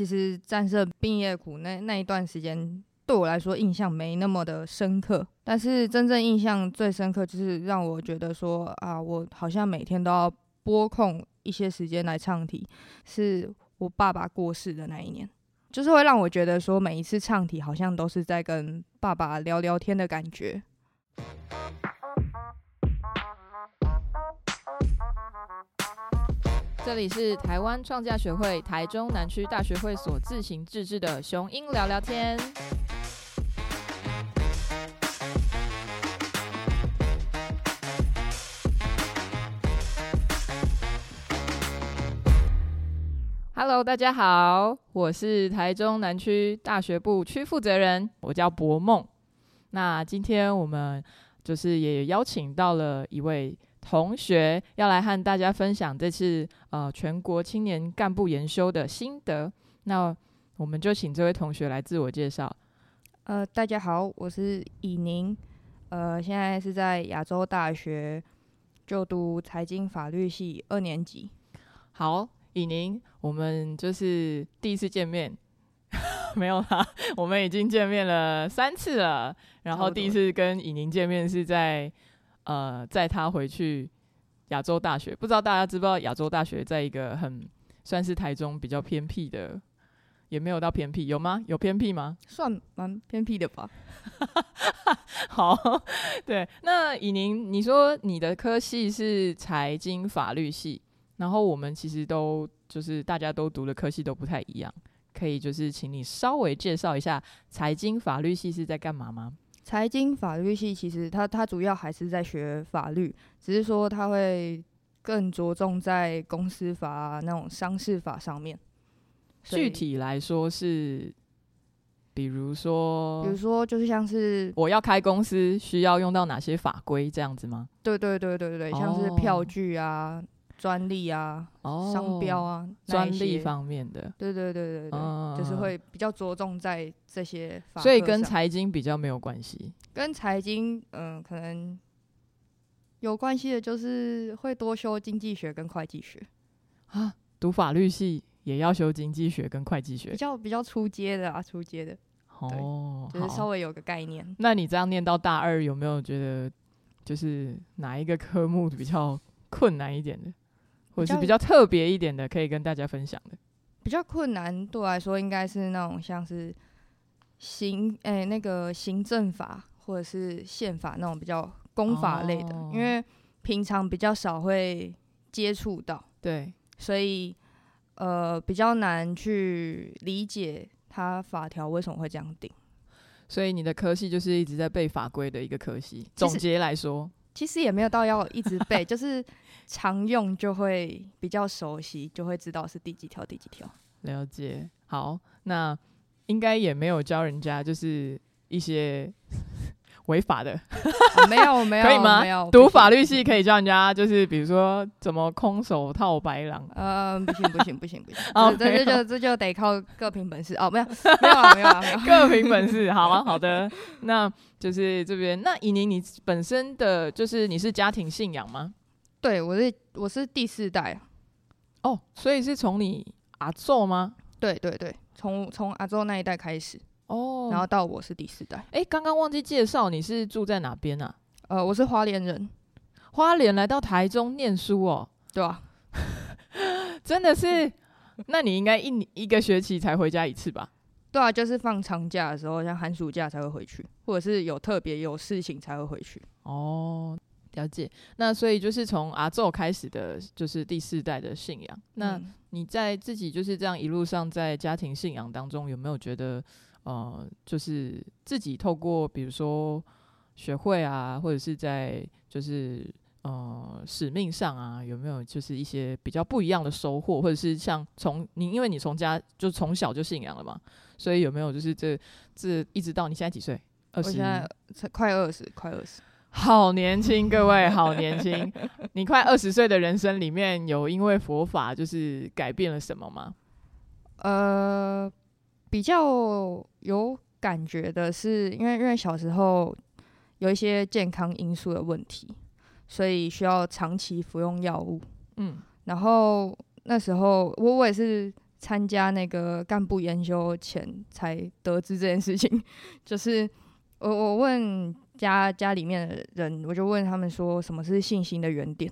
其实战胜毕业苦那那一段时间，对我来说印象没那么的深刻。但是真正印象最深刻，就是让我觉得说啊，我好像每天都要拨空一些时间来唱题，是我爸爸过世的那一年，就是会让我觉得说，每一次唱题好像都是在跟爸爸聊聊天的感觉。这里是台湾创价学会台中南区大学会所自行自制的雄鹰聊聊天。Hello，大家好，我是台中南区大学部区负责人，我叫博梦。那今天我们就是也邀请到了一位。同学要来和大家分享这次呃全国青年干部研修的心得，那我们就请这位同学来自我介绍。呃，大家好，我是以宁，呃，现在是在亚洲大学就读财经法律系二年级。好，以宁，我们就是第一次见面，没有啦，我们已经见面了三次了，然后第一次跟以宁见面是在。呃，载他回去亚洲大学，不知道大家知不知道亚洲大学在一个很算是台中比较偏僻的，也没有到偏僻，有吗？有偏僻吗？算蛮偏僻的吧。好，对，那以宁，你说你的科系是财经法律系，然后我们其实都就是大家都读的科系都不太一样，可以就是请你稍微介绍一下财经法律系是在干嘛吗？财经法律系其实它它主要还是在学法律，只是说它会更着重在公司法那种商事法上面。具体来说是，比如说，比如说就是像是我要开公司需要用到哪些法规这样子吗？对对对对对，像是票据啊。专利啊，商标啊，专利方面的，对对对对对，就是会比较着重在这些。所以跟财经比较没有关系。跟财经，嗯，可能有关系的，就是会多修经济学跟会计学啊。读法律系也要修经济学跟会计学，比较比较出阶的啊，出阶的。哦，就是稍微有个概念。那你这样念到大二，有没有觉得就是哪一个科目比较困难一点的？或是比较特别一点的，可以跟大家分享的。比较困难对我来说，应该是那种像是行诶那个行政法或者是宪法那种比较公法类的，因为平常比较少会接触到，对，所以呃比较难去理解它法条为什么会这样定。所以你的科系就是一直在背法规的一个科系。总结来说，其实也没有到要一直背，就是。常用就会比较熟悉，就会知道是第几条第几条。了解，好，那应该也没有教人家就是一些违法的，没有 没有，可以吗？没有，读法律系可以教人家就是比如说怎么空手套白狼。嗯，不行不行不行不行，哦，这这就这就得靠各凭本事哦，没有没有啊没有啊没有，各凭本事，好啊好的，那就是这边，那以宁你本身的就是你是家庭信仰吗？对，我是我是第四代哦，所以是从你阿祖吗？对对对，从从阿祖那一代开始哦，然后到我是第四代。哎，刚刚忘记介绍，你是住在哪边啊？呃，我是花莲人，花莲来到台中念书哦，对啊，真的是，那你应该一一个学期才回家一次吧？对啊，就是放长假的时候，像寒暑假才会回去，或者是有特别有事情才会回去。哦。了解，那所以就是从阿宙开始的，就是第四代的信仰。那你在自己就是这样一路上在家庭信仰当中，有没有觉得呃，就是自己透过比如说学会啊，或者是在就是呃使命上啊，有没有就是一些比较不一样的收获，或者是像从你因为你从家就从小就信仰了嘛，所以有没有就是这这一直到你现在几岁？二十，才快二十，快二十。好年轻，各位好年轻！你快二十岁的人生里面有因为佛法就是改变了什么吗？呃，比较有感觉的是，因为因为小时候有一些健康因素的问题，所以需要长期服用药物。嗯，然后那时候我我也是参加那个干部研修前才得知这件事情，就是我我问家家里面的人，我就问他们说什么是信心的原点，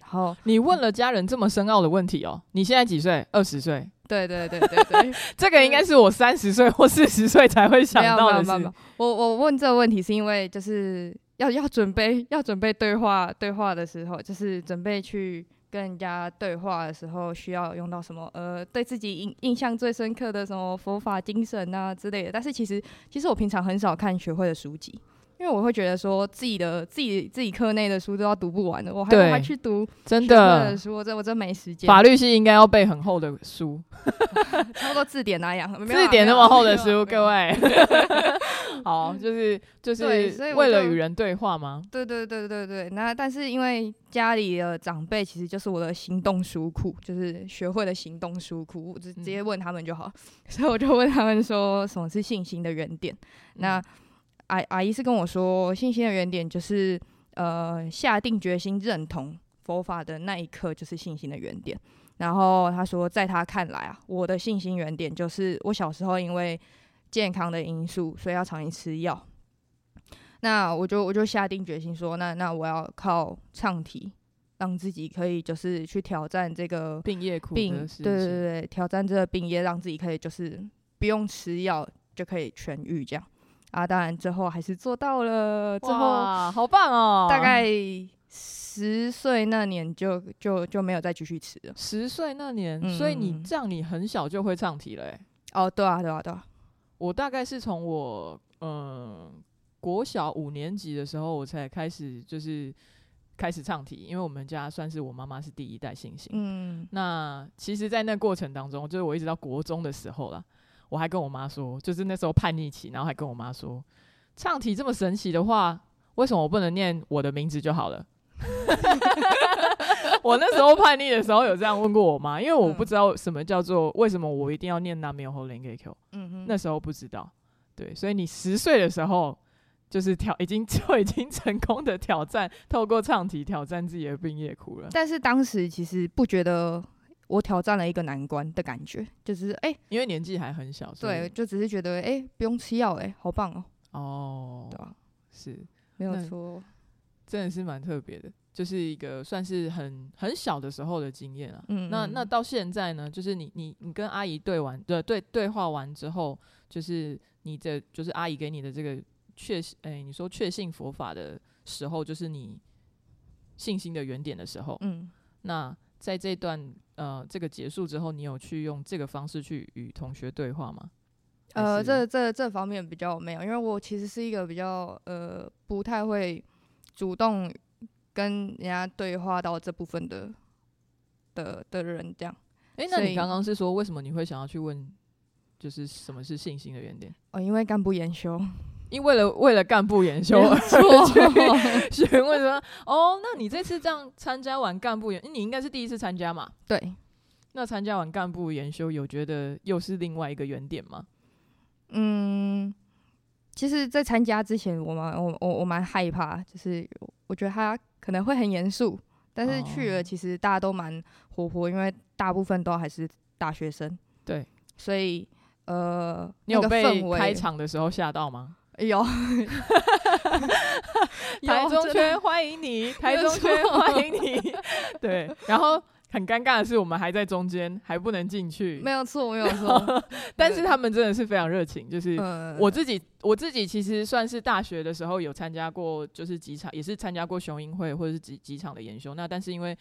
然后你问了家人这么深奥的问题哦？你现在几岁？二十岁？对对对对对，这个应该是我三十岁或四十岁才会想到的事。我我问这个问题是因为就是要要准备要准备对话对话的时候，就是准备去。跟人家对话的时候需要用到什么？呃，对自己印印象最深刻的什么佛法精神啊之类的。但是其实，其实我平常很少看学会的书籍。因为我会觉得说自己的自己自己课内的书都要读不完的，我还还去读真的书，我真我真没时间。法律系应该要背很厚的书，差不多字典那样，字典那么厚的书，各位。好，就是就是为了与人对话吗？对对对对对。那但是因为家里的长辈其实就是我的行动书库，就是学会了行动书库，我就直接问他们就好。所以我就问他们说，什么是信心的原点？那。阿阿姨是跟我说，信心的原点就是，呃，下定决心认同佛法的那一刻就是信心的原点。然后他说，在他看来啊，我的信心原点就是我小时候因为健康的因素，所以要常年吃药。那我就我就下定决心说，那那我要靠唱题，让自己可以就是去挑战这个病业苦病，对对对，挑战这个病业，让自己可以就是不用吃药就可以痊愈这样。啊，当然最后还是做到了。之后好棒哦！大概十岁那年就就就没有再继续吃了。十岁那年，所以你这样你很小就会唱题了？哎，哦，对啊，对啊，对啊。我大概是从我嗯国小五年级的时候，我才开始就是开始唱题，因为我们家算是我妈妈是第一代星星。嗯，那其实，在那过程当中，就是我一直到国中的时候了。我还跟我妈说，就是那时候叛逆期，然后还跟我妈说，唱题这么神奇的话，为什么我不能念我的名字就好了？我那时候叛逆的时候有这样问过我妈，因为我不知道什么叫做为什么我一定要念那没有后连给 Q。嗯哼，那时候不知道，对，所以你十岁的时候就是挑，已经 就已经成功的挑战，透过唱题挑战自己的病业苦了。但是当时其实不觉得。我挑战了一个难关的感觉，就是哎，因为年纪还很小，对，就只是觉得哎，不用吃药，哎，好棒哦。哦，对吧？是，没有错，真的是蛮特别的，就是一个算是很很小的时候的经验啊。嗯，那那到现在呢，就是你你你跟阿姨对完，对对对话完之后，就是你的就是阿姨给你的这个确哎，你说确信佛法的时候，就是你信心的原点的时候，嗯，那。在这段呃这个结束之后，你有去用这个方式去与同学对话吗？呃，这这这方面比较没有，因为我其实是一个比较呃不太会主动跟人家对话到这部分的的的人这样。哎，那你刚刚是说为什么你会想要去问，就是什么是信心的原点？哦，因为干部研修。因为了为了干部研修 去询问说，哦，那你这次这样参加完干部研，你应该是第一次参加嘛？对。那参加完干部研修，有觉得又是另外一个原点吗？嗯，其实，在参加之前，我蛮我我我蛮害怕，就是我觉得他可能会很严肃，但是去了，其实大家都蛮活泼，因为大部分都还是大学生。对。所以，呃，你有被开场的时候吓到吗？有，台中圈欢迎你，台中圈欢迎你。对，然后很尴尬的是，我们还在中间，还不能进去。没有错，没有错。但是他们真的是非常热情。就是我自己，我自己其实算是大学的时候有参加过，就是几场，也是参加过雄鹰会或者是几几场的研修。那但是因为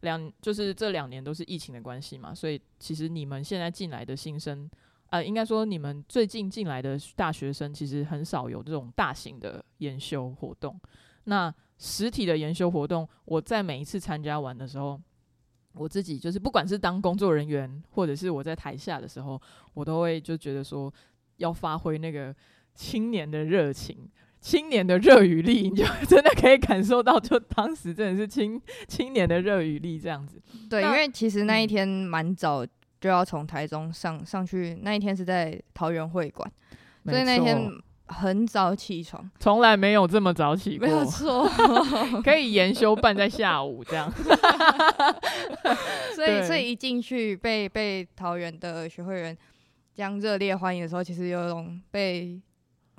两，就是这两年都是疫情的关系嘛，所以其实你们现在进来的新生。呃，应该说你们最近进来的大学生其实很少有这种大型的研修活动。那实体的研修活动，我在每一次参加完的时候，我自己就是不管是当工作人员，或者是我在台下的时候，我都会就觉得说要发挥那个青年的热情、青年的热与力，你就真的可以感受到，就当时真的是青青年的热与力这样子。对，因为其实那一天蛮早。就要从台中上上去，那一天是在桃园会馆，所以那天很早起床，从来没有这么早起过，没有错。可以研修办在下午这样。所以，所以一进去被被桃园的学会员这样热烈欢迎的时候，其实有一种被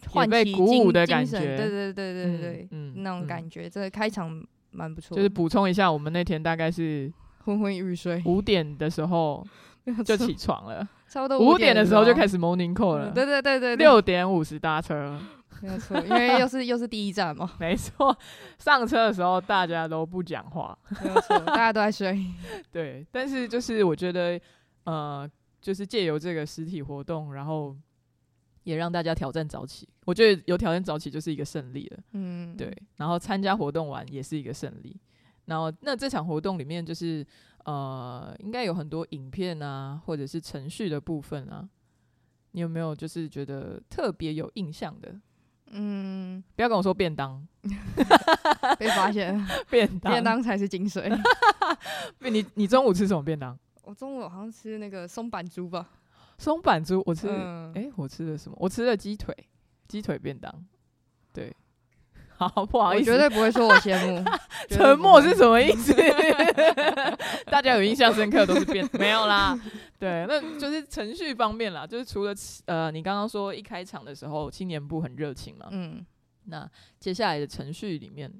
唤被鼓舞的感觉对对对对对，嗯那种嗯感觉，这个开场蛮不错。就是补充一下，我们那天大概是昏昏欲睡，五点的时候 就起床了，差不多五点点的时候就。开始 morning call 了，对对对对，对六点五十搭车，没有错，因为又是又是第一站嘛，没错。上车的时候大家都不讲话，没有错，大家都在睡。对。但是就是我觉得，呃，就是借由这个实体活动，然后也让大家挑战早起。我觉得有挑战早起就是一个胜利了。嗯，对，然后参加活动完也是一个胜利。然后那这场活动里面就是呃，应该有很多影片啊，或者是程序的部分啊，你有没有就是觉得特别有印象的？嗯，不要跟我说便当，被发现了，便当，便当才是精髓。不你你中午吃什么便当？我中午好像吃那个松板猪吧，松板猪，我吃，哎、嗯，我吃的什么？我吃了鸡腿，鸡腿便当。对，好，不好意思，绝对不会说我羡慕。沉默是什么意思？大家有印象深刻都是变 没有啦。对，那就是程序方面啦，就是除了呃，你刚刚说一开场的时候青年部很热情嘛，嗯，那接下来的程序里面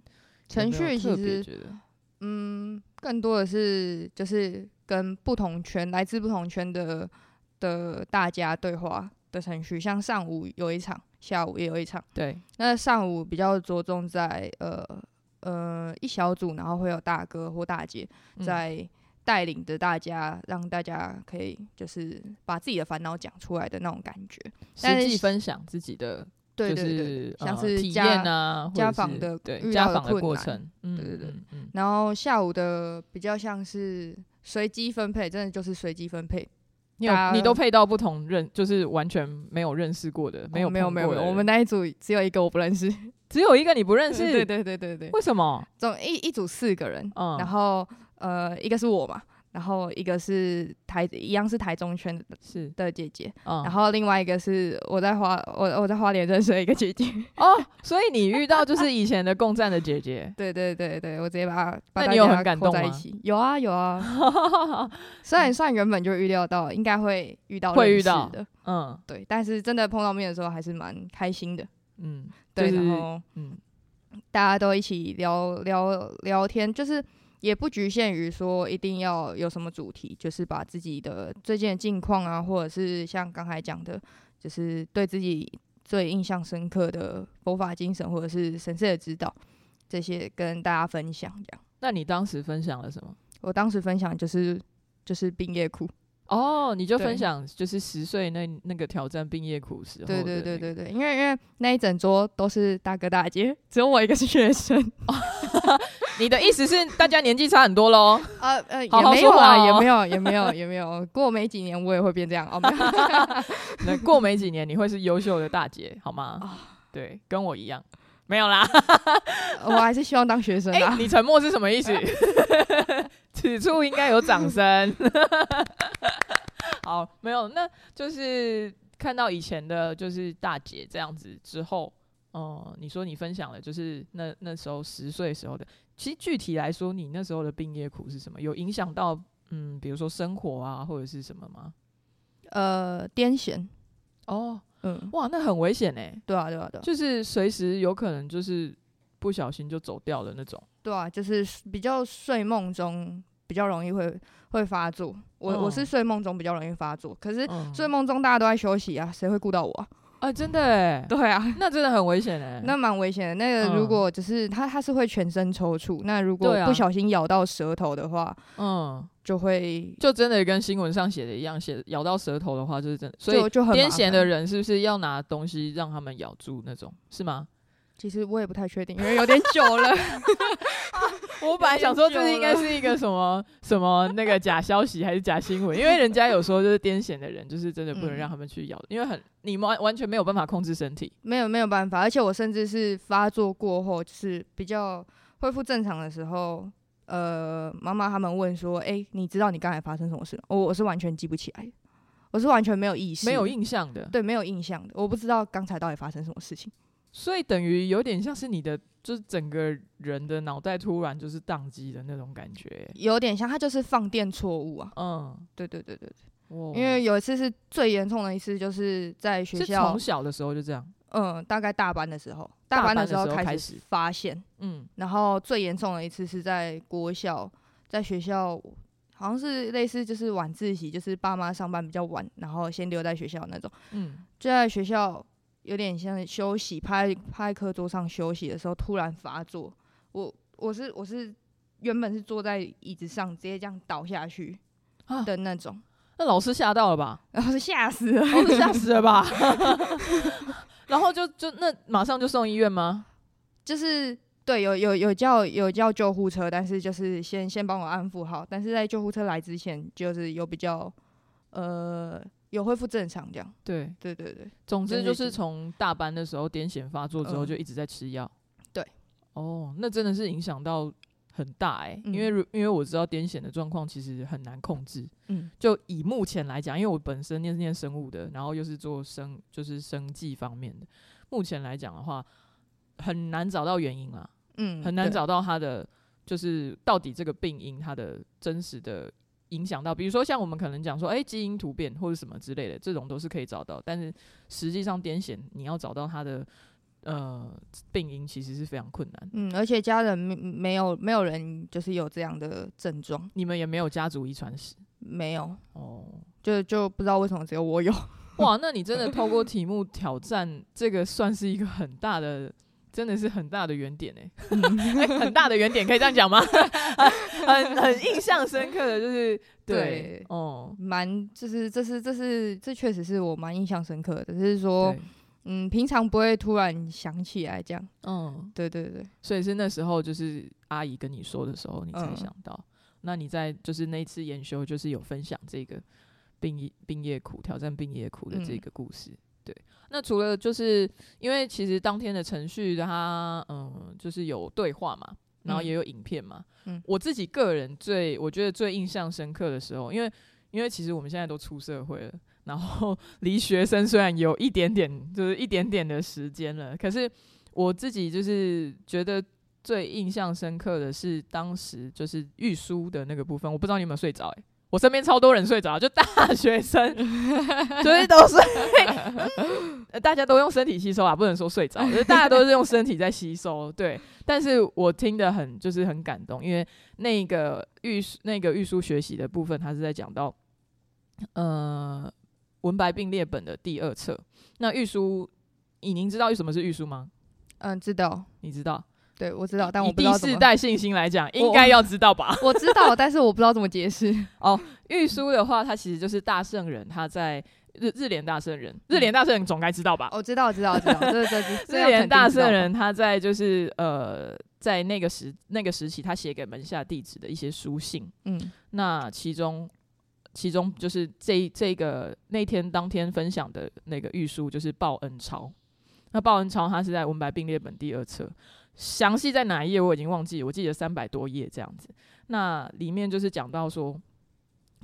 程序其实嗯，更多的是就是跟不同圈来自不同圈的的大家对话的程序，像上午有一场，下午也有一场。对，那上午比较着重在呃呃一小组，然后会有大哥或大姐嗯在带领着大家，让大家可以就是把自己的烦恼讲出来的那种感觉。但是实际分享自己的就对对对，是像是家验啊，家访的对家访的过程，嗯，对对对嗯嗯，然后下午的比较像是随机分配，真的就是随机分配。你有你都配到不同认，就是完全没有认识过的，没有哦没有没有，我们那一组只有一个我不认识。只有一个你不认识，对对对对对，为什么？总一一组四个人，嗯，然后呃一个是我嘛，然后一个是台一样是台中圈的是，的姐姐，嗯，然后另外一个是我在花我我在花莲认识的一个姐姐。哦，所以你遇到就是以前的共战的姐姐，对对对对，我直接把她把那你有大家扣很感动吗在一起。有啊有啊，虽然算原本就预料到应该会遇到会遇到的，嗯对，但是真的碰到面的时候还是蛮开心的。嗯，对，就是然后嗯大家都一起聊聊聊天，就是也不局限于说一定要有什么主题，就是把自己的最近的近况啊，或者是像刚才讲的，就是对自己最印象深刻的佛法精神或者是神社的指导，这些跟大家分享。这样，那你当时分享了什么？我当时分享就是就是毕业苦，哦，你就分享就是十岁那那个挑战毕业苦时候对，对对对对，因为因为那一整桌都是大哥大姐，只有我一个是学生。你的意思是大家年纪差很多喽？呃呃，好好也没有啊，哦也没有，也没有，也没有。过没几年，我也会变这样哦。那过没几年你会是优秀的大姐，好吗？啊对，跟我一样。没有啦，我还是希望当学生哎、啊。你沉默是什么意思？此处应该有掌声。好，没有，那就是看到以前的，就是大姐这样子之后，哦、你说你分享了，就是那那时候十岁时候的，其实具体来说，你那时候的病业苦是什么？有影响到嗯，比如说生活啊，或者是什么吗？呃，癫痫，哦，嗯，哇，那很危险哎、对啊，对啊，对啊，就是随时有可能就是不小心就走掉的那种。对啊，就是比较睡梦中比较容易会会发作。我、我是嗯睡梦中比较容易发作，可是嗯，睡梦中大家都在休息啊，谁会顾到我啊？啊，真的哎，对啊。那真的很危险哎。那蛮危险的。那个如嗯果只是它，它是会全身抽搐。那如果不小心咬到舌头的话，嗯，就会就真的跟新闻上写的一样，写咬到舌头的话就是真的。所以就就很癫痫的人是不是要拿东西让他们咬住那种？是吗？其实我也不太确定，因为有点久了。我本来想说这久应该是一个什么什么那个假消息还是假新闻，因为人家有说就是癫痫的人就是真的不能嗯让他们去咬，因为很你完完全没有办法控制身体。没有没有办法，而且我甚至是发作过后，就是比较恢复正常的时候，呃，妈妈他们问说：“哎、你知道你刚才发生什么事吗？”我我是完全记不起来。我是完全没有意识，没有印象的。对，没有印象的，我不知道刚才到底发生什么事情。所以等于有点像是你的，就是整个人的脑袋突然就是宕机的那种感觉，有点像，它就是放电错误啊。嗯，对对对对对，因为有一次是最严重的一次，就是在学校从小的时候就这样。嗯，大概大班的时候，大班的时候开始发现。嗯，然后最严重的一次是在国校，在学校好像是类似就是晚自习，就是爸妈上班比较晚，然后先留在学校那种。嗯，就在学校。有点像休息，趴趴在课桌上休息的时候突然发作。我我是我是原本是坐在椅子上，直接这样倒下去的那种。那老师吓到了吧？老师吓死了，老师吓死了吧？然后就就那马上就送医院吗？就是对，有有有叫有叫救护车，但是就是先先帮我安抚好。但是在救护车来之前，就是有比较呃。有恢复正常这样，对。对对对，总之就是从大班的时候癫痫发作之后就一直在吃药，对，哦，那真的是影响到很大哎，因为因为我知道癫痫的状况其实很难控制，嗯，就以目前来讲，因为我本身念念生物的，然后又是做生就是生计方面的，目前来讲的话很难找到原因啊，嗯，很难找到他的就是到底这个病因它的真实的。影响到，比如说像我们可能讲说，哎，基因突变或者什么之类的，这种都是可以找到。但是实际上癫痫，你要找到它的呃病因，其实是非常困难。嗯，而且家人没没有没有人就是有这样的症状，你们也没有家族遗传史，没有哦，就就不知道为什么只有我有。哇，那你真的透过题目挑战这个，算是一个很大的。真的是很大的原点哎，很大的原点可以这样讲吗？很很印象深刻的就是对。哦，蛮就是这是这是这确实是我蛮印象深刻的，就是说嗯，平常不会突然想起来这样，嗯，对对对，所以是那时候就是阿姨跟你说的时候，你才想到。那你在就是那次研修，就是有分享这个病业病业苦挑战病业苦的这个故事。对，那除了就是因为其实当天的程序，它嗯，就是有对话嘛，然后也有影片嘛。嗯，我自己个人最我觉得最印象深刻的时候，因为因为其实我们现在都出社会了，然后离学生虽然有一点点，就是一点点的时间了，可是我自己就是觉得最印象深刻的是当时就是玉书的那个部分，我不知道你有没有睡着哎。我身边超多人睡着，就大 学生，所 以都睡，大家都用身体吸收啊，不能说睡着，就是大家都是用身体在吸收。对，但是我听得很，就是很感动，因为那个玉那个玉书学习的部分，他是在讲到，呃，文白并列本的第二册。那玉书，你您知道什么是玉书吗？嗯，知道，你知道。对，我知道，但我不知道第四代信心来讲，应该要知道吧？我知道，但是我不知道怎么解释。哦，玉书的话，他其实就是大圣人，他在日日莲大圣人，日莲大圣人总该知道吧？我知道，知道，知道。对对对，日莲大圣人他在就是呃，在那个时那个时期，他写给门下弟子的一些书信。嗯，那其中其中就是这这个那天当天分享的那个玉书，就是报恩抄。那报恩抄，它是在文白并列本第二册。详细在哪一页我已经忘记，我记得三百多页这样子。那里面就是讲到说，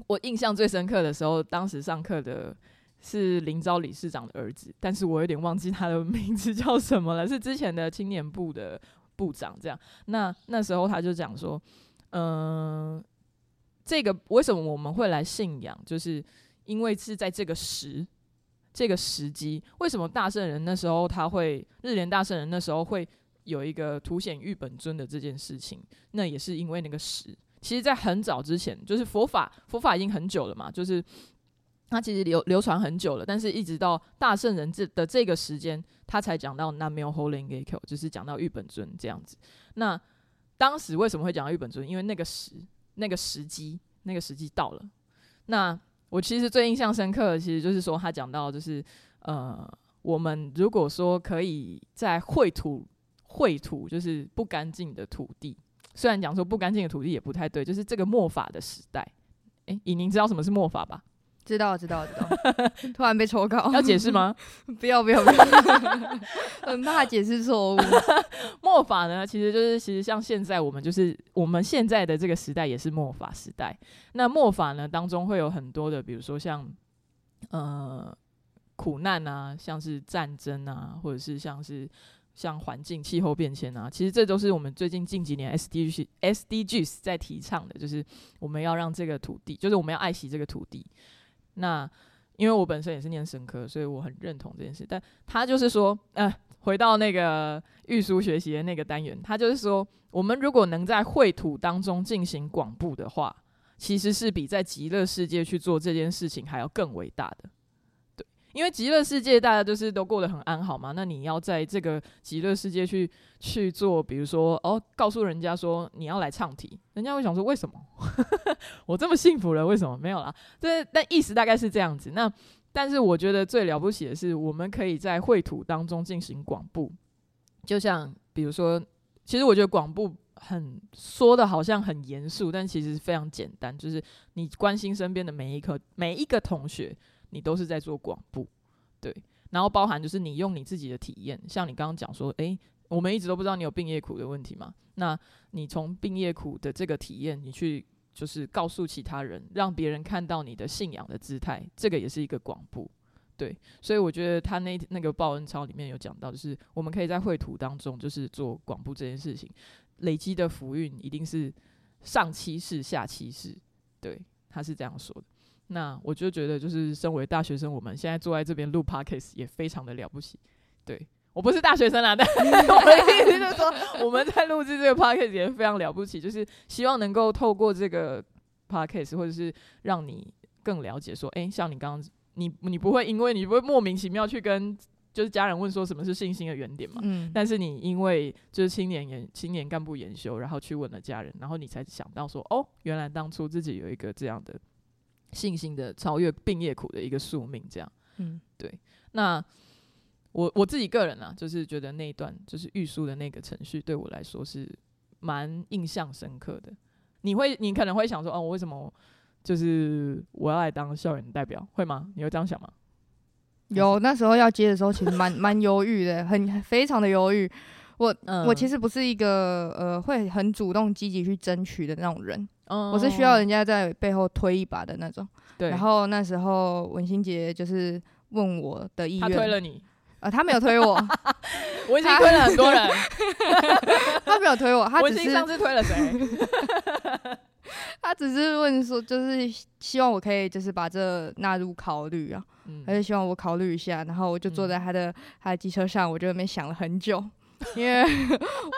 我印象最深刻的时候，当时上课的是林昭理事长的儿子，但是我有点忘记他的名字叫什么了，是之前的青年部的部长这样。那那时候他就讲说，嗯，这个为什么我们会来信仰，就是因为是在这个时这个时机，为什么大圣人那时候他会日莲大圣人那时候会。有一个凸显玉本尊的这件事情，那也是因为那个时，其实，在很早之前，就是佛法，佛法已经很久了嘛，就是它其实流流传很久了，但是一直到大圣人这的这个时间，他才讲到 n a m o h o l i n g a k o 就是讲到玉本尊这样子。那当时为什么会讲到玉本尊？因为那个时，那个时机，那个时机到了。那我其实最印象深刻的，其实就是说他讲到，就是呃，我们如果说可以在绘图。秽土就是不干净的土地，虽然讲说不干净的土地也不太对，就是这个末法的时代。哎，以宁知道什么是末法吧？知道，知道，知道。突然被抽稿，要解释吗？不要，不要，不要。很怕解释错误。末法呢，其实就是其实像现在我们就是我们现在的这个时代也是末法时代。那末法呢当中会有很多的，比如说像呃苦难啊，像是战争啊，或者是像是像环境气候变迁啊，其实这都是我们最近近几年 S D G S D Gs 在提倡的，就是我们要让这个土地，就是我们要爱惜这个土地。那因为我本身也是念生科，所以我很认同这件事。但他就是说，呃，回到那个玉书学习的那个单元，他就是说，我们如果能在绘图当中进行广布的话，其实是比在极乐世界去做这件事情还要更伟大的。因为极乐世界大家就是都过得很安好嘛，那你要在这个极乐世界去去做，比如说哦，告诉人家说你要来唱题，人家会想说为什么？我这么幸福了，为什么没有啦？这但意思大概是这样子。那但是我觉得最了不起的是，我们可以在绘图当中进行广布，就像比如说，其实我觉得广布很说的好像很严肃，但其实非常简单，就是你关心身边的每一个每一个同学，你都是在做广布，对。然后包含就是你用你自己的体验，像你刚刚讲说，诶，我们一直都不知道你有病业苦的问题嘛？那你从病业苦的这个体验，你去。就是告诉其他人，让别人看到你的信仰的姿态，这个也是一个广布，对。所以我觉得他那那个报恩抄里面有讲到，就是我们可以在绘图当中，就是做广布这件事情，累积的福运一定是上七世下七世，对，他是这样说的。那我就觉得，就是身为大学生，我们现在坐在这边录 podcast 也非常的了不起，对。我不是大学生啦，但 我的意思就是说，我们在录制这个 podcast 也非常了不起，就是希望能够透过这个 podcast，或者是让你更了解说，哎，像你刚刚，你你不会因为你不会莫名其妙去跟就是家人问说什么是信心的原点嘛？嗯。但是你因为就是青年研青年干部研修，然后去问了家人，然后你才想到说，哦，原来当初自己有一个这样的信心的超越病业苦的一个宿命，这样。嗯，对。那。我我自己个人啊，就是觉得那一段就是预书的那个程序，对我来说是蛮印象深刻的。你会，你可能会想说，哦，我为什么就是我要来当校园代表，会吗？你会这样想吗？有，那时候要接的时候，其实蛮蛮犹豫的，很非常的犹豫。我我其实不是一个呃会很主动积极去争取的那种人，我是需要人家在背后推一把的那种。对。然后那时候文心杰就是问我的意愿，他推了你。呃，他没有推我，我已经推了很多人，他没有推我，他只是上次推了谁？他只是问说，就是希望我可以就是把这纳入考虑啊，他就希望我考虑一下，然后我就坐在他的他的机车上，我就那边想了很久，因为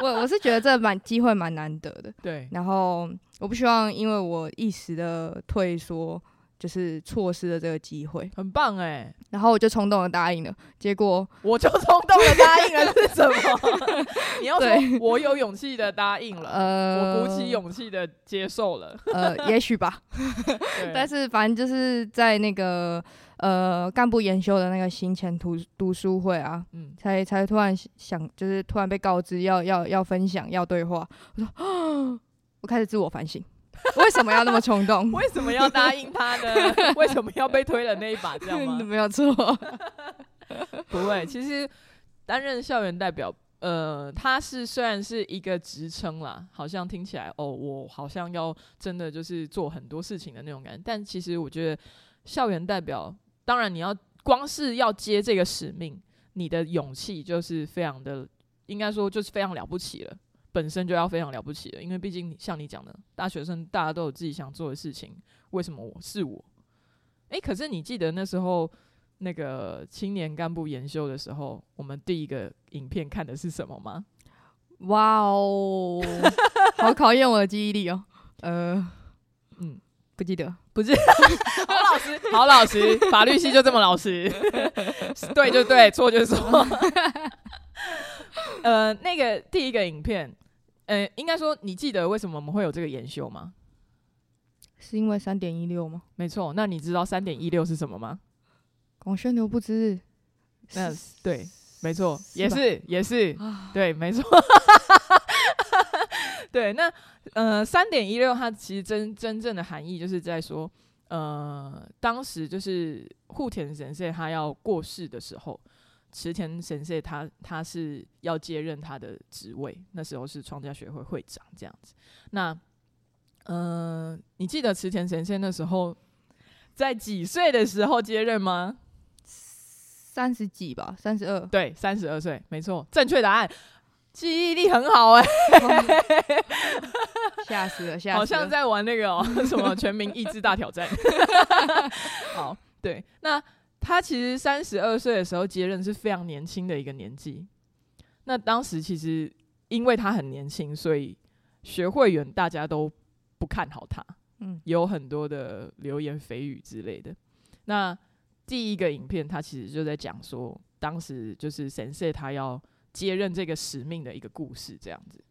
我我是觉得这蛮机会蛮难得的，对，然后我不希望因为我一时的退缩。就是错失了这个机会，很棒哎！然后我就冲动的答应了，结果我就冲动的答应了是什么？你要说我有勇气的答应了，呃，我鼓起勇气的接受了，呃，也许吧。但是反正就是在那个呃干部研修的那个行前图读书会啊，嗯，才才突然想，就是突然被告知要要要分享要对话，我说啊，我开始自我反省。为什么要那么冲动？为什么要答应他呢？为什么要被推了那一把？这样吗？没有错，不会。其实担任校园代表，呃，他是虽然是一个职称啦，好像听起来哦，我好像要真的就是做很多事情的那种感觉。但其实我觉得校园代表，当然你要光是要接这个使命，你的勇气就是非常的，应该说就是非常了不起了。本身就要非常了不起了，因为毕竟像你讲的，大学生大家都有自己想做的事情。为什么我是我？诶，可是你记得那时候那个青年干部研修的时候，我们第一个影片看的是什么吗？哇哦，好考验我的记忆力哦。呃，不记得，不是。好老实，好老实，法律系就这么老实。对就对，错就错。呃，那个第一个影片。呃，应该说，你记得为什么我们会有这个研修吗？是因为三点一六吗？没错。那你知道三点一六是什么吗？广宣牛不知。那对，没错，也是，也是，对，没错。对，那呃，三点一六它其实真真正的含义就是在说，呃，当时就是户田神社他要过世的时候。池田神社，他他是要接任他的职位，那时候是创家学会会长这样子。那，嗯，你记得池田神社那时候在几岁的时候接任吗？三十几吧，三十二。对，三十二岁，没错，正确答案。记忆力很好哎，吓死了，吓死了，好像在玩那个哦，什么全民意志大挑战。好，对，那他其实三十二岁的时候接任是非常年轻的一个年纪。那当时其实因为他很年轻，所以学会员大家都不看好他，嗯，有很多的流言蜚语之类的。那第一个影片，他其实就在讲说，当时就是神社他要。接任这个使命的一个故事，这样子，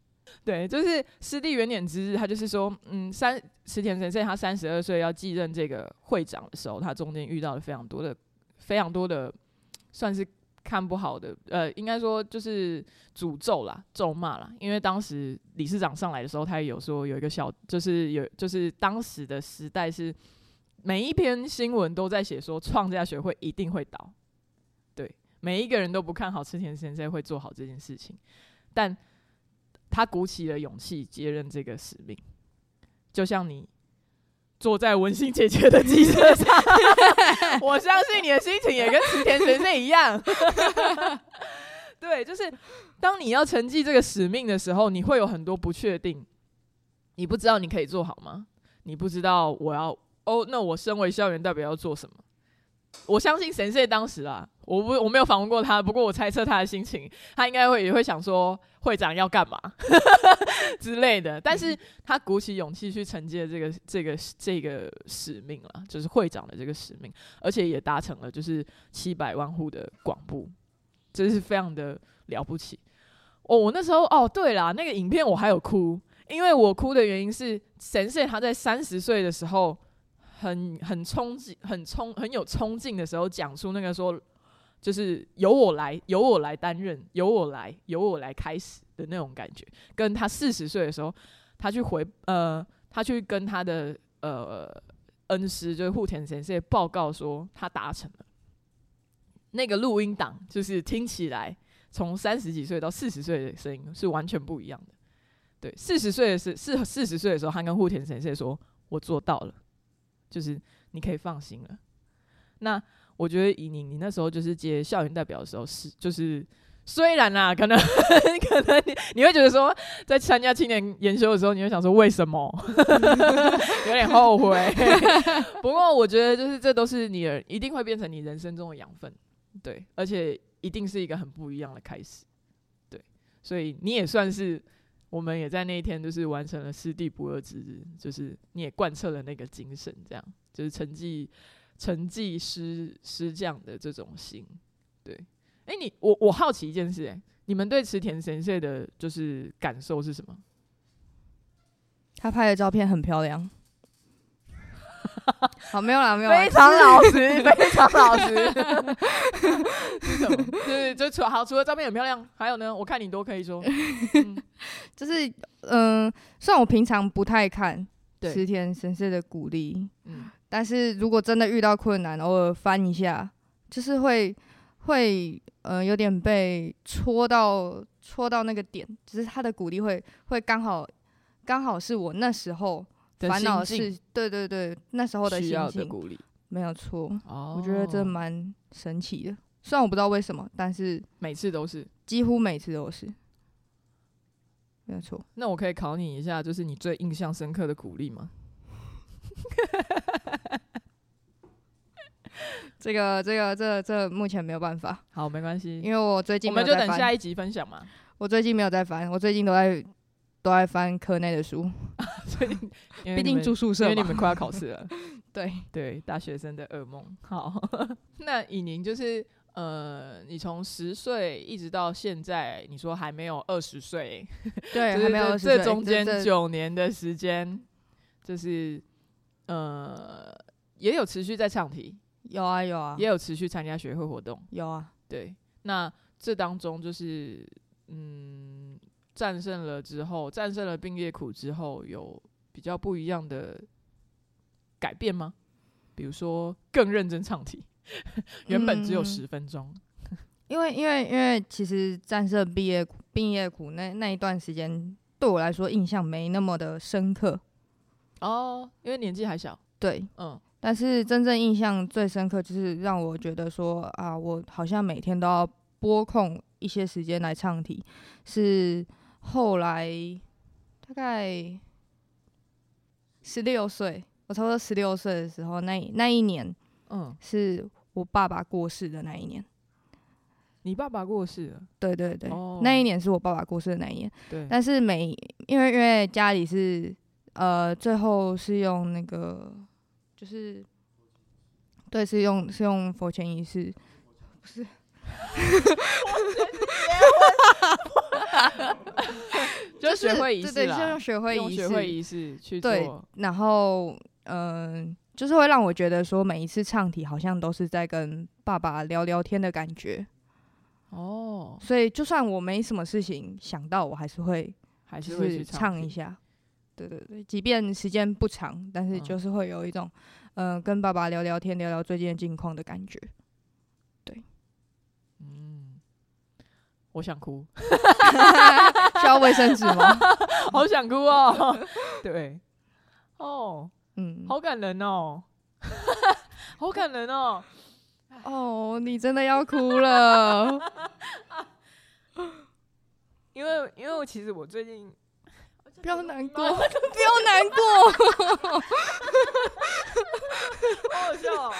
对，就是师弟元年之日，他就是说，嗯，三池田先生他三十二岁要继任这个会长的时候，他中间遇到了非常多的、非常多的，算是看不好的，呃，应该说就是诅咒啦、咒骂啦。因为当时理事长上来的时候，他也有说有一个小，就是有，就是当时的时代是每一篇新闻都在写说创价学会一定会倒。每一个人都不看好池田先生会做好这件事情，但他鼓起了勇气接任这个使命，就像你坐在文心姐姐的机车上，我相信你的心情也跟池田先生一样。对，就是当你要承继这个使命的时候，你会有很多不确定，你不知道你可以做好吗？你不知道我要哦，那我身为校园代表要做什么？我相信神社当时啊，我不我没有访问过他，不过我猜测他的心情，他应该会也会想说会长要干嘛 之类的。但是他鼓起勇气去承接这个这个这个使命了，就是会长的这个使命，而且也达成了就是七百万户的广布，这是非常的了不起。哦，我那时候哦，对啦，那个影片我还有哭，因为我哭的原因是神社他在三十岁的时候。很很冲劲，很冲，很有冲劲的时候，讲出那个说，就是由我来，由我来担任，由我来，由我来开始的那种感觉。跟他四十岁的时候，他去回呃，他去跟他的呃恩师，就是户田先生报告说，他达成了。那个录音档就是听起来，从三十几岁到四十岁的声音是完全不一样的。对，四十岁的是四四十岁的时候，他跟户田先生说：“我做到了。”就是你可以放心了。那我觉得以你你那时候就是接校园代表的时候是就是虽然啊可能 可能你你会觉得说在参加青年研修的时候你会想说为什么 有点后悔。不过我觉得就是这都是你一定会变成你人生中的养分，对，而且一定是一个很不一样的开始，对，所以你也算是。我们也在那一天，就是完成了师弟不二之日，就是你也贯彻了那个精神，这样就是成绩成绩师师匠的这种心，对。哎，你我我好奇一件事，哎，你们对池田神社的就是感受是什么？他拍的照片很漂亮。好，没有啦，没有啦，非常老实，非常老实。是什么？就是就除好，除了照片很漂亮，还有呢？我看你都可以说，就是嗯，虽然我平常不太看池田神社的鼓励，嗯，但是如果真的遇到困难，偶尔翻一下，就是会会呃有点被戳到戳到那个点，就是他的鼓励会会刚好刚好是我那时候。烦恼事，对对对，那时候的心情，没有错。哦，我觉得这蛮神奇的。虽然我不知道为什么，但是每次都是，几乎每次都是，没有错。那我可以考你一下，就是你最印象深刻的鼓励吗？这个、这个、这、这目前没有办法。好，没关系，因为我最近我们就等下一集分享嘛。我最近没有在翻，我最近都在。都在翻科内的书，所以 毕竟住宿舍，因为你们快要考试了。对对，大学生的噩梦。好，那以宁就是呃，你从十岁一直到现在，你说还没有二十岁，对，还没有这中间九年的时间，就是呃，也有持续在唱题，有啊有啊，也有持续参加学会活动，有啊。对，那这当中就是嗯。战胜了之后，战胜了病业苦之后，有比较不一样的改变吗？比如说更认真唱题，原本只有十分钟。因为因为因为其实战胜毕业毕业苦那那一段时间，对我来说印象没那么的深刻。哦，因为年纪还小。对，嗯，但是真正印象最深刻，就是让我觉得说啊，我好像每天都要拨空一些时间来唱题，是后来大概十六岁，我差不多十六岁的时候，那那一年，嗯，是我爸爸过世的那一年。你爸爸过世了？对对对，那一年是我爸爸过世的那一年。对，但是每因为因为家里是呃，最后是用那个。就是，对，是用是用佛前仪式，不是，就学会仪式对，就用学会仪式，学会仪式去对，然后嗯，就是会让我觉得说，每一次唱题好像都是在跟爸爸聊聊天的感觉。哦，所以就算我没什么事情想到，我还是会还是会唱一下。对对对，即便时间不长，但是就是会有一种，嗯，跟爸爸聊聊天，聊聊最近的近况的感觉。对，嗯，我想哭 需要卫生纸吗？好想哭哦。对，哦，嗯，好感人哦，好感人哦。哦，你真的要哭了，因为因为我其实我最近。不要难过，不要难过，好好笑。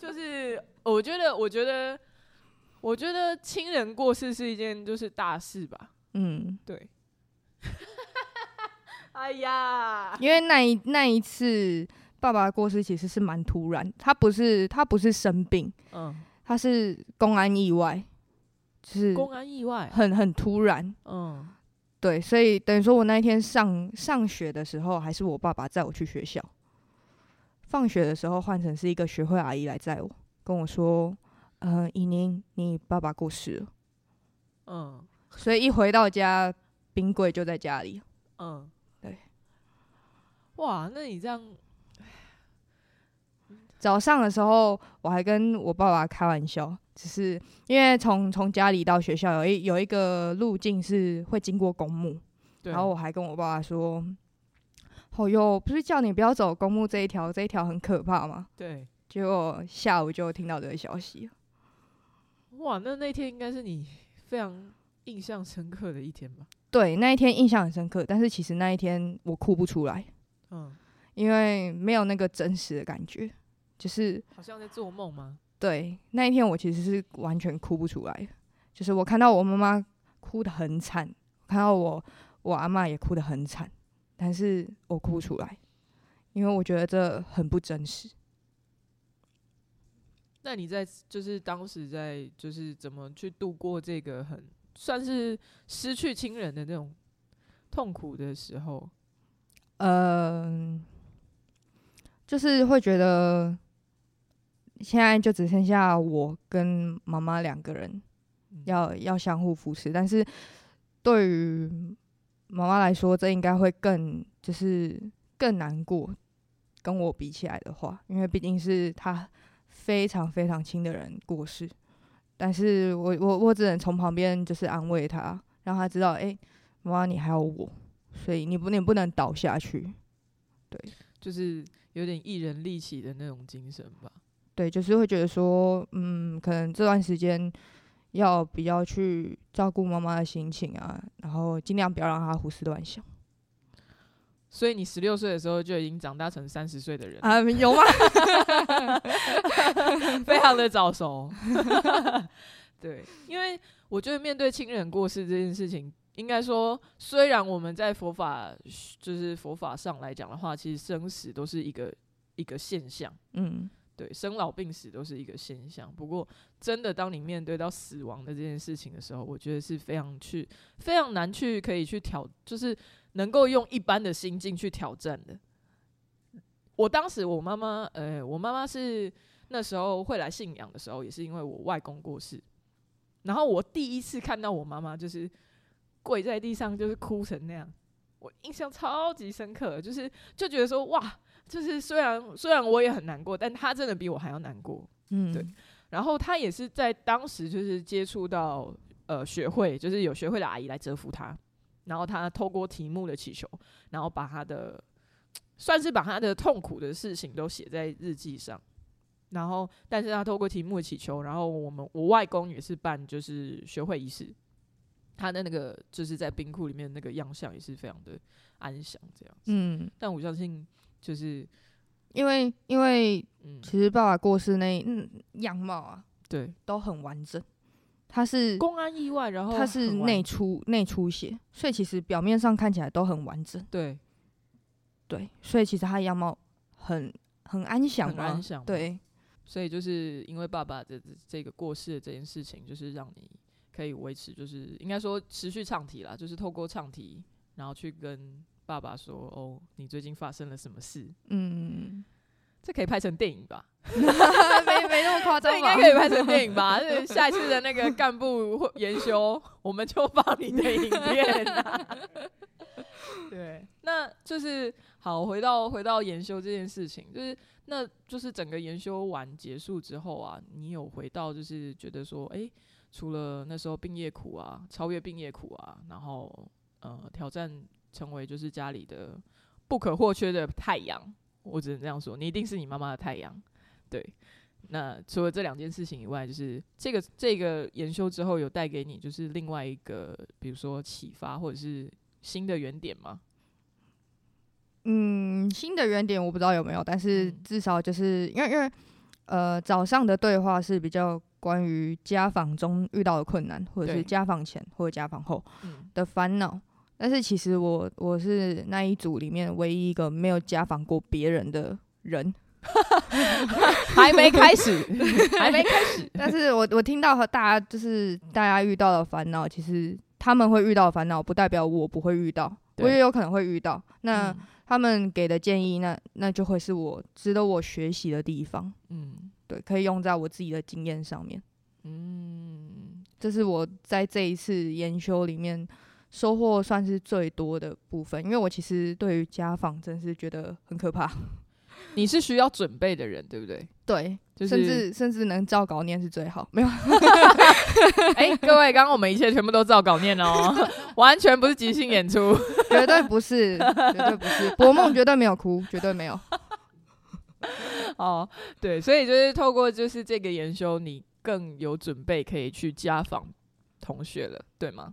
就是我觉得，我觉得，我觉得亲人过世是一件就是大事吧。嗯，对。哎呀，因为那一那一次爸爸过世其实是蛮突然，他不是他不是生病，嗯，他是公安意外，就是公安意外，很很突然，嗯。对，所以等于说我那一天上上学的时候，还是我爸爸载我去学校。放学的时候换成是一个学会阿姨来载我，跟我说：“呃，以宁，你爸爸过世了。”嗯，所以一回到家，冰柜就在家里。嗯，对。哇，那你这样，早上的时候我还跟我爸爸开玩笑。只是因为从从家里到学校有一有一个路径是会经过公墓，然后我还跟我爸爸说：“哦哟，不是叫你不要走公墓这一条，这一条很可怕吗？”对，结果下午就听到这个消息。哇，那那天应该是你非常印象深刻的一天吧？对，那一天印象很深刻，但是其实那一天我哭不出来，嗯，因为没有那个真实的感觉，就是好像在做梦吗？对，那一天我其实是完全哭不出来，就是我看到我妈妈哭得很惨，看到我我阿妈也哭得很惨，但是我哭不出来，因为我觉得这很不真实。那你在就是当时在就是怎么去度过这个很算是失去亲人的那种痛苦的时候？嗯，就是会觉得。现在就只剩下我跟妈妈两个人，要要相互扶持。但是对于妈妈来说，这应该会更就是更难过。跟我比起来的话，因为毕竟是她非常非常亲的人过世。但是我我我只能从旁边就是安慰他，让他知道，哎，妈妈你还有我，所以你不你不能倒下去。对，就是有点一人立起的那种精神吧。对，就是会觉得说，嗯，可能这段时间要比较去照顾妈妈的心情啊，然后尽量不要让她胡思乱想。所以你十六岁的时候就已经长大成三十岁的人啊？有吗？非常的早熟。对，因为我觉得面对亲人过世这件事情，应该说，虽然我们在佛法就是佛法上来讲的话，其实生死都是一个一个现象。嗯。对，生老病死都是一个现象。不过，真的当你面对到死亡的这件事情的时候，我觉得是非常去非常难去可以去挑，就是能够用一般的心境去挑战的。我当时我妈妈，呃，我妈妈是那时候会来信仰的时候，也是因为我外公过世。然后我第一次看到我妈妈就是跪在地上，就是哭成那样，我印象超级深刻，就是就觉得说哇。就是虽然虽然我也很难过，但他真的比我还要难过，嗯，对。然后他也是在当时就是接触到呃学会，就是有学会的阿姨来折服他，然后他透过题目的祈求，然后把他的算是把他的痛苦的事情都写在日记上。然后，但是他透过题目的祈求，然后我们我外公也是办就是学会仪式，他的那个就是在冰库里面那个样相也是非常的安详这样子。嗯，但我相信就是因为因为嗯，其实爸爸过世那嗯样貌啊对，都很完整，他是公安意外，然后他是很完内出内出血，所以其实表面上看起来都很完整，对。对，所以其实他样貌很很安详嘛，很安详嘛对，所以就是因为爸爸的这这个过世的这件事情，就是让你可以维持，就是应该说持续唱题啦，就是透过唱题，然后去跟爸爸说，哦，你最近发生了什么事？嗯，这可以拍成电影吧？没没那么夸张吧？应该可以拍成电影吧？就是下一次的那个干部会研修，我们就放你的影片、啊。对，那就是好。回到回到研修这件事情，就是那就是整个研修完结束之后啊，你有回到就是觉得说，诶，除了那时候病业苦啊，超越病业苦啊，然后呃挑战成为就是家里的不可或缺的太阳，我只能这样说，你一定是你妈妈的太阳。对，那除了这两件事情以外，就是这个这个研修之后有带给你就是另外一个，比如说启发或者是新的原点吗？嗯，新的原点我不知道有没有，但是嗯至少就是因为因为呃早上的对话是比较关于家访中遇到的困难，或者是家访前或者家访后嗯，的烦恼。但是其实我我是那一组里面唯一一个没有家访过别人的人，还没开始，还没开始。但是我我听到和大家就是大家遇到的烦恼，其实他们会遇到的烦恼，不代表我不会遇到，我也有可能会遇到。那、嗯他们给的建议，那那就会是我值得我学习的地方，嗯对，可以用在我自己的经验上面。嗯，这是我在这一次研修里面收获算是最多的部分，因为我其实对于家访真是觉得很可怕，你是需要准备的人，对不对？对，就是甚至甚至能照稿念是最好，没有，哎、各位，刚刚我们一切全部都照稿念哦，完全不是即兴演出。绝对不是，绝对不是，博梦绝对没有哭，绝对没有。哦，对，所以就是透过就是这个研修，你更有准备可以去家访同学了，对吗？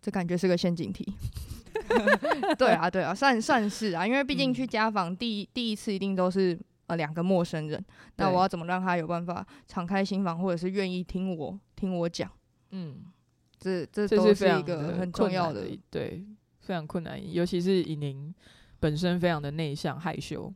这感觉是个陷阱题。对啊，对啊，算算是啊，因为毕竟嗯去家访第一第一次一定都是呃两个陌生人，那我要怎么让他有办法敞开心房，或者是愿意听我听我讲？嗯，这这这都是一个很重要的对，非常困难，尤其是以您本身非常的内向害羞。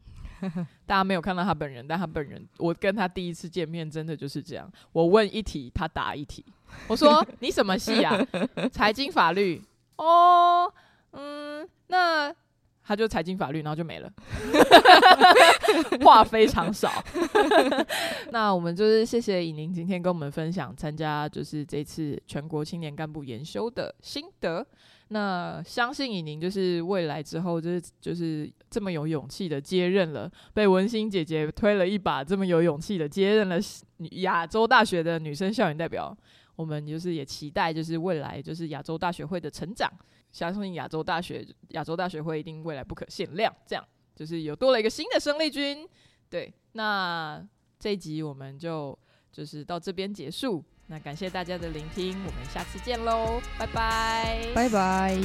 大家没有看到他本人，但他本人，我跟他第一次见面真的就是这样。我问一题，他答一题。我说你什么系啊？财经法律。哦，嗯，那他就财经法律，然后就没了，话非常少。那我们就是谢谢以宁今天跟我们分享参加就是这次全国青年干部研修的心得。那相信以宁就是未来之后就是就是这么有勇气的接任了，被文心姐姐推了一把，这么有勇气的接任了亚洲大学的女生校园代表。我们就是也期待就是未来就是亚洲大学会的成长，相信亚洲大学亚洲大学会一定未来不可限量，这样就是有多了一个新的生力军。对，那这一集我们就就是到这边结束。那感谢大家的聆听，我们下次见喽，拜拜，拜拜。